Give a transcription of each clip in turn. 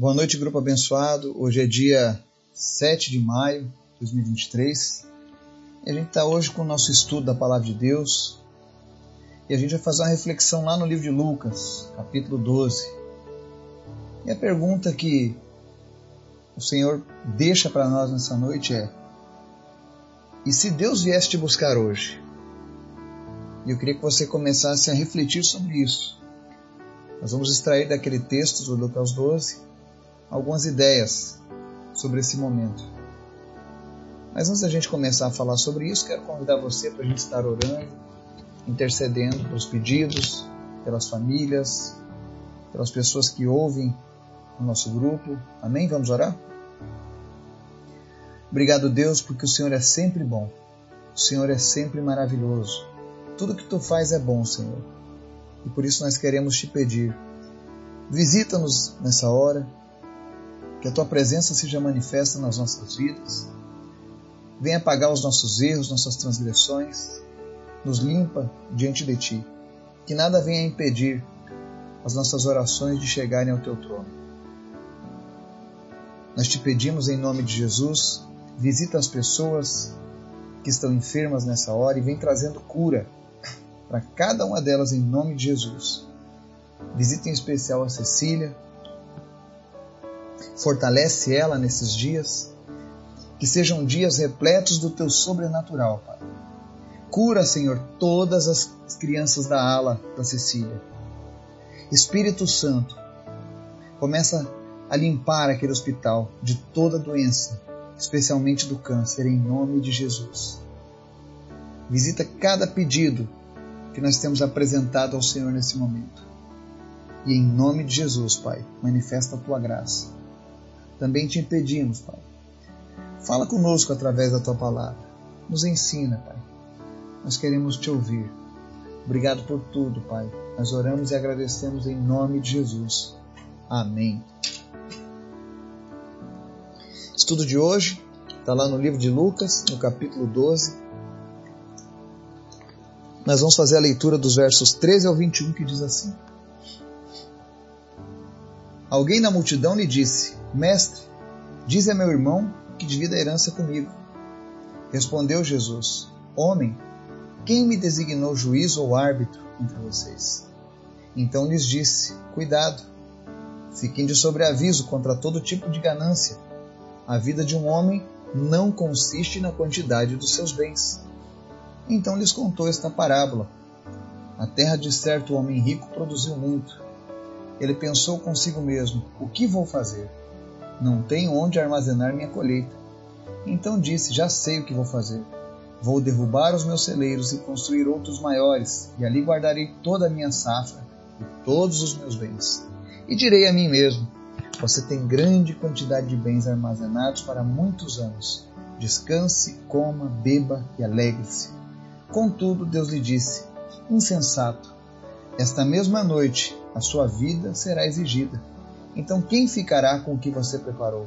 Boa noite, grupo abençoado. Hoje é dia 7 de maio de 2023 e a gente está hoje com o nosso estudo da Palavra de Deus e a gente vai fazer uma reflexão lá no livro de Lucas, capítulo 12. E a pergunta que o Senhor deixa para nós nessa noite é: E se Deus viesse te buscar hoje? E eu queria que você começasse a refletir sobre isso. Nós vamos extrair daquele texto do Lucas 12 algumas ideias sobre esse momento. Mas antes da gente começar a falar sobre isso, quero convidar você para a gente estar orando, intercedendo pelos pedidos, pelas famílias, pelas pessoas que ouvem o nosso grupo. Amém? Vamos orar? Obrigado, Deus, porque o Senhor é sempre bom. O Senhor é sempre maravilhoso. Tudo que tu faz é bom, Senhor. E por isso nós queremos te pedir. Visita-nos nessa hora que a tua presença seja manifesta nas nossas vidas. Venha apagar os nossos erros, nossas transgressões, nos limpa diante de ti. Que nada venha impedir as nossas orações de chegarem ao teu trono. Nós te pedimos em nome de Jesus, visita as pessoas que estão enfermas nessa hora e vem trazendo cura para cada uma delas em nome de Jesus. Visita em especial a Cecília, Fortalece ela nesses dias. Que sejam dias repletos do teu sobrenatural, Pai. Cura, Senhor, todas as crianças da ala da Cecília. Espírito Santo, começa a limpar aquele hospital de toda doença, especialmente do câncer, em nome de Jesus. Visita cada pedido que nós temos apresentado ao Senhor nesse momento. E em nome de Jesus, Pai, manifesta a tua graça também te impedimos, Pai. Fala conosco através da tua palavra. Nos ensina, Pai. Nós queremos te ouvir. Obrigado por tudo, Pai. Nós oramos e agradecemos em nome de Jesus. Amém. Estudo de hoje está lá no livro de Lucas, no capítulo 12. Nós vamos fazer a leitura dos versos 13 ao 21 que diz assim: Alguém na multidão lhe disse: Mestre, diz a meu irmão que divida a herança comigo. Respondeu Jesus: Homem, quem me designou juiz ou árbitro entre vocês? Então lhes disse: Cuidado, fiquem de sobreaviso contra todo tipo de ganância. A vida de um homem não consiste na quantidade dos seus bens. Então lhes contou esta parábola. A terra de certo homem rico produziu muito ele pensou consigo mesmo: O que vou fazer? Não tenho onde armazenar minha colheita. Então disse: Já sei o que vou fazer. Vou derrubar os meus celeiros e construir outros maiores, e ali guardarei toda a minha safra e todos os meus bens. E direi a mim mesmo: Você tem grande quantidade de bens armazenados para muitos anos. Descanse, coma, beba e alegre-se. Contudo, Deus lhe disse: Insensato, esta mesma noite a sua vida será exigida. Então, quem ficará com o que você preparou?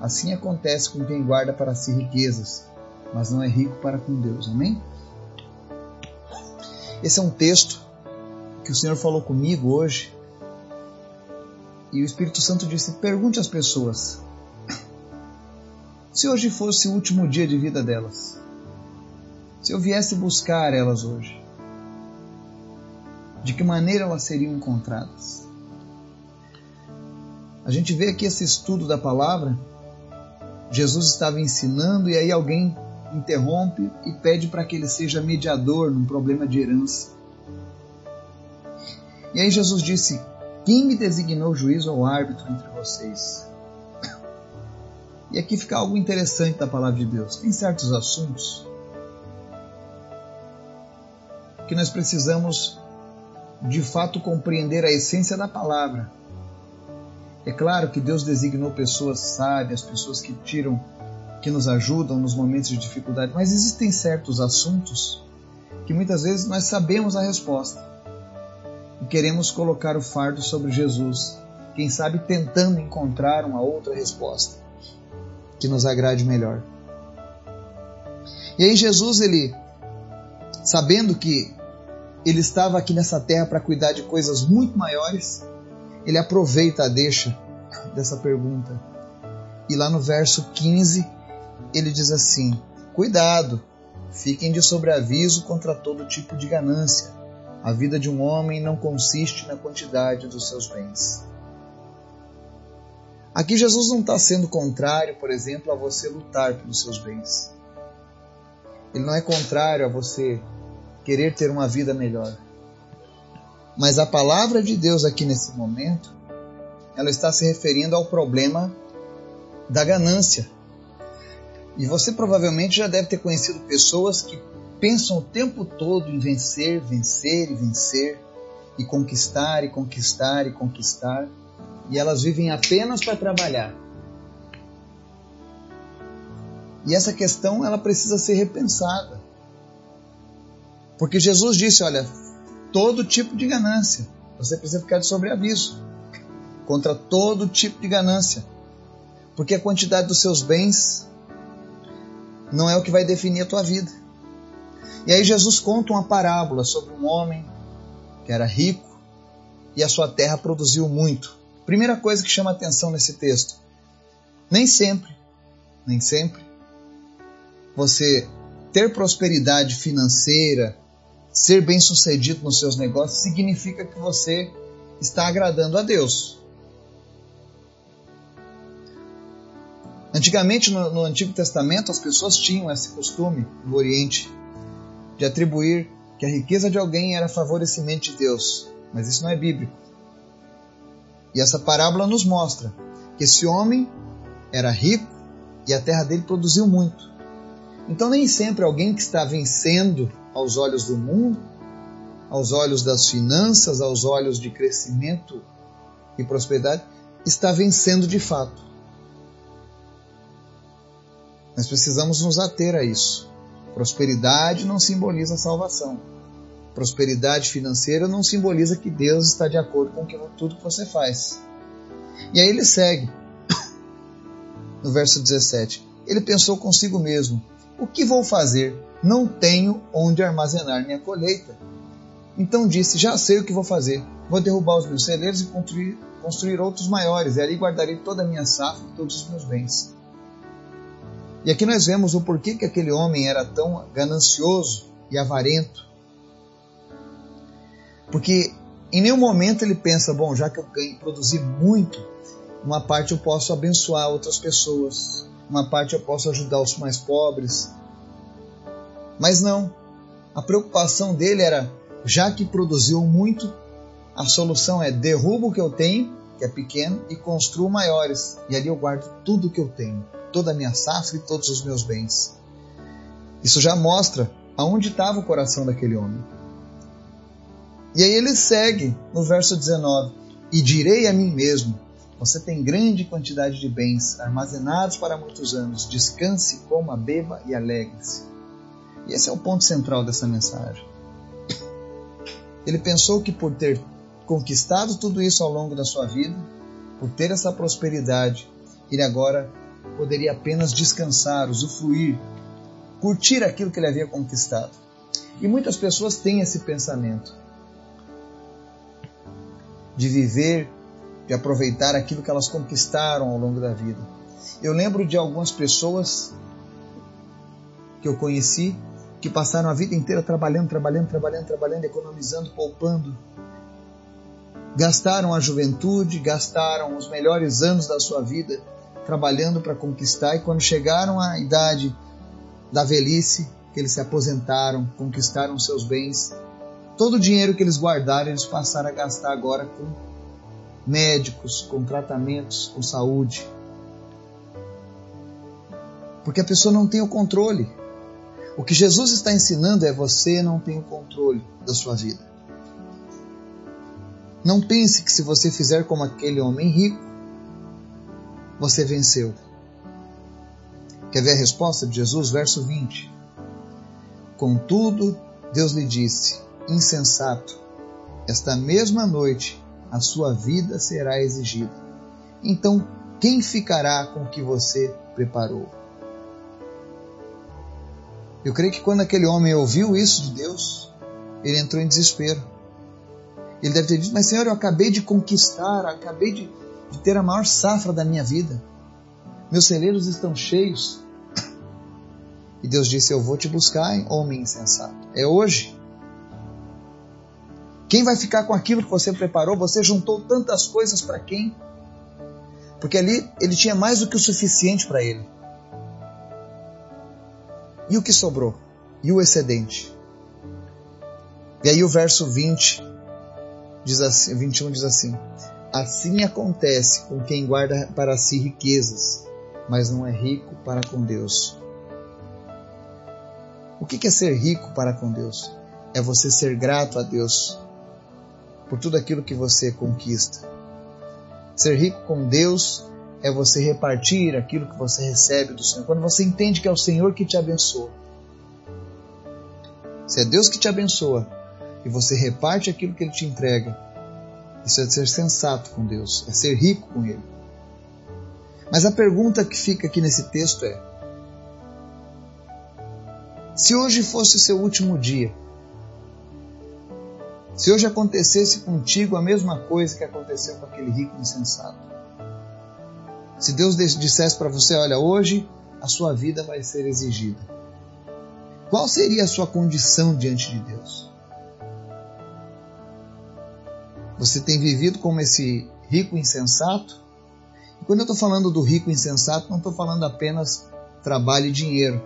Assim acontece com quem guarda para si riquezas, mas não é rico para com Deus. Amém? Esse é um texto que o Senhor falou comigo hoje. E o Espírito Santo disse: Pergunte às pessoas. Se hoje fosse o último dia de vida delas, se eu viesse buscar elas hoje, de que maneira elas seriam encontradas. A gente vê aqui esse estudo da palavra. Jesus estava ensinando e aí alguém interrompe e pede para que ele seja mediador num problema de herança. E aí Jesus disse: Quem me designou juiz ou árbitro entre vocês? E aqui fica algo interessante da palavra de Deus. Tem certos assuntos que nós precisamos de fato compreender a essência da palavra. É claro que Deus designou pessoas sábias, pessoas que tiram, que nos ajudam nos momentos de dificuldade, mas existem certos assuntos que muitas vezes nós sabemos a resposta e queremos colocar o fardo sobre Jesus, quem sabe tentando encontrar uma outra resposta que nos agrade melhor. E aí Jesus ele sabendo que ele estava aqui nessa terra para cuidar de coisas muito maiores, ele aproveita a deixa dessa pergunta. E lá no verso 15, ele diz assim: Cuidado, fiquem de sobreaviso contra todo tipo de ganância. A vida de um homem não consiste na quantidade dos seus bens. Aqui Jesus não está sendo contrário, por exemplo, a você lutar pelos seus bens. Ele não é contrário a você querer ter uma vida melhor. Mas a palavra de Deus aqui nesse momento, ela está se referindo ao problema da ganância. E você provavelmente já deve ter conhecido pessoas que pensam o tempo todo em vencer, vencer e vencer, e conquistar e conquistar e conquistar, e elas vivem apenas para trabalhar. E essa questão ela precisa ser repensada. Porque Jesus disse, olha, todo tipo de ganância, você precisa ficar de sobreaviso contra todo tipo de ganância. Porque a quantidade dos seus bens não é o que vai definir a tua vida. E aí Jesus conta uma parábola sobre um homem que era rico e a sua terra produziu muito. Primeira coisa que chama atenção nesse texto: nem sempre, nem sempre, você ter prosperidade financeira, ser bem-sucedido nos seus negócios, significa que você está agradando a Deus. Antigamente, no, no, Antigo Testamento, as pessoas tinham esse costume no Oriente de atribuir que a riqueza de alguém era favorecimento de Deus, mas isso não é bíblico. E essa parábola nos mostra que esse homem era rico e a terra dele produziu muito. Então, nem sempre alguém que está vencendo aos olhos do mundo, aos olhos das finanças, aos olhos de crescimento e prosperidade, está vencendo de fato. Nós precisamos nos ater a isso. Prosperidade não simboliza salvação. Prosperidade financeira não simboliza que Deus está de acordo com tudo que você faz. E aí ele segue, no verso 17. Ele pensou consigo mesmo: O que vou fazer? Não tenho onde armazenar minha colheita. Então disse: Já sei o que vou fazer. Vou derrubar os meus celeiros e construir, construir outros maiores, e ali guardarei toda a minha safra e todos os meus bens. E aqui nós vemos o porquê que aquele homem era tão ganancioso e avarento. Porque em nenhum momento ele pensa, bom, já que eu produzi muito, uma parte eu posso abençoar outras pessoas, uma parte eu posso ajudar os mais pobres. Mas não. A preocupação dele era, já que produziu muito, a solução é derrubo o que eu tenho, que é pequeno, e construo maiores. E ali eu guardo tudo o que eu tenho toda a minha safra e todos os meus bens. Isso já mostra aonde estava o coração daquele homem. E aí ele segue no verso 19: E direi a mim mesmo: Você tem grande quantidade de bens armazenados para muitos anos, descanse, coma, beba e alegre-se. E esse é o ponto central dessa mensagem. Ele pensou que por ter conquistado tudo isso ao longo da sua vida, por ter essa prosperidade, ele agora poderia apenas descansar, usufruir, curtir aquilo que ele havia conquistado. E muitas pessoas têm esse pensamento de viver, de aproveitar aquilo que elas conquistaram ao longo da vida. Eu lembro de algumas pessoas que eu conheci que passaram a vida inteira trabalhando, trabalhando, trabalhando, trabalhando, economizando, poupando. Gastaram a juventude, gastaram os melhores anos da sua vida trabalhando para conquistar, e quando chegaram à idade da velhice, que eles se aposentaram, conquistaram seus bens, todo o dinheiro que eles guardaram, eles passaram a gastar agora com médicos, com tratamentos, com saúde. Porque a pessoa não tem o controle. O que Jesus está ensinando é você não tem o controle da sua vida. Não pense que se você fizer como aquele homem rico, você venceu. Quer ver a resposta de Jesus? Verso 20. Contudo, Deus lhe disse: Insensato, esta mesma noite a sua vida será exigida. Então, quem ficará com o que você preparou? Eu creio que quando aquele homem ouviu isso de Deus, ele entrou em desespero. Ele deve ter dito: Mas Senhor, eu acabei de conquistar, acabei de de ter a maior safra da minha vida. Meus celeiros estão cheios. E Deus disse: Eu vou te buscar, homem insensato. É hoje. Quem vai ficar com aquilo que você preparou? Você juntou tantas coisas para quem? Porque ali ele tinha mais do que o suficiente para ele. E o que sobrou? E o excedente? E aí o verso 20 diz assim, 21 diz assim: Assim acontece com quem guarda para si riquezas, mas não é rico para com Deus. O que é ser rico para com Deus? É você ser grato a Deus por tudo aquilo que você conquista. Ser rico com Deus é você repartir aquilo que você recebe do Senhor. Quando você entende que é o Senhor que te abençoa. Se é Deus que te abençoa e você reparte aquilo que Ele te entrega, isso é ser sensato com Deus, é ser rico com Ele. Mas a pergunta que fica aqui nesse texto é: se hoje fosse o seu último dia, se hoje acontecesse contigo a mesma coisa que aconteceu com aquele rico insensato, se Deus dissesse para você: olha, hoje a sua vida vai ser exigida, qual seria a sua condição diante de Deus? Você tem vivido como esse rico insensato? E quando eu estou falando do rico insensato, não estou falando apenas trabalho e dinheiro.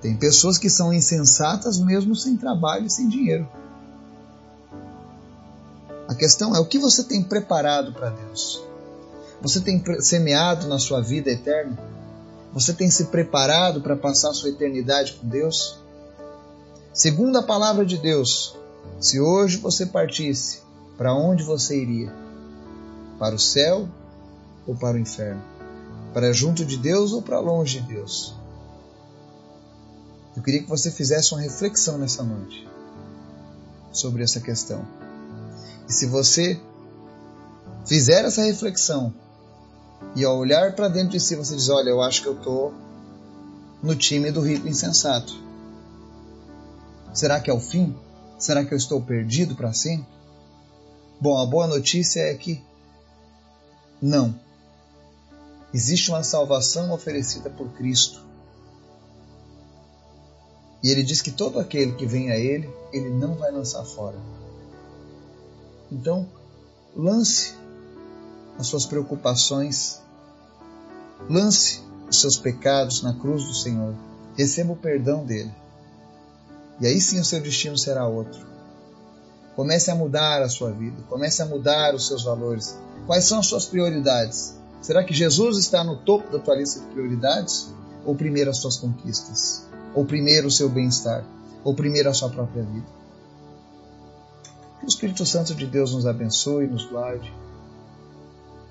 Tem pessoas que são insensatas mesmo sem trabalho e sem dinheiro. Questão é o que você tem preparado para Deus? Você tem semeado na sua vida eterna? Você tem se preparado para passar a sua eternidade com Deus? Segundo a palavra de Deus, se hoje você partisse, para onde você iria? Para o céu ou para o inferno? Para junto de Deus ou para longe de Deus? Eu queria que você fizesse uma reflexão nessa noite sobre essa questão. E se você fizer essa reflexão e ao olhar para dentro de si você diz: Olha, eu acho que eu estou no time do rico insensato. Será que é o fim? Será que eu estou perdido para sempre? Bom, a boa notícia é que não. Existe uma salvação oferecida por Cristo. E ele diz que todo aquele que vem a ele, ele não vai lançar fora. Então, lance as suas preocupações, lance os seus pecados na cruz do Senhor, receba o perdão dele. E aí sim o seu destino será outro. Comece a mudar a sua vida, comece a mudar os seus valores. Quais são as suas prioridades? Será que Jesus está no topo da tua lista de prioridades? Ou primeiro as suas conquistas? Ou primeiro o seu bem-estar? Ou primeiro a sua própria vida? O Espírito Santo de Deus nos abençoe e nos guarde.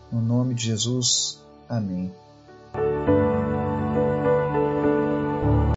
No nome de Jesus. Amém.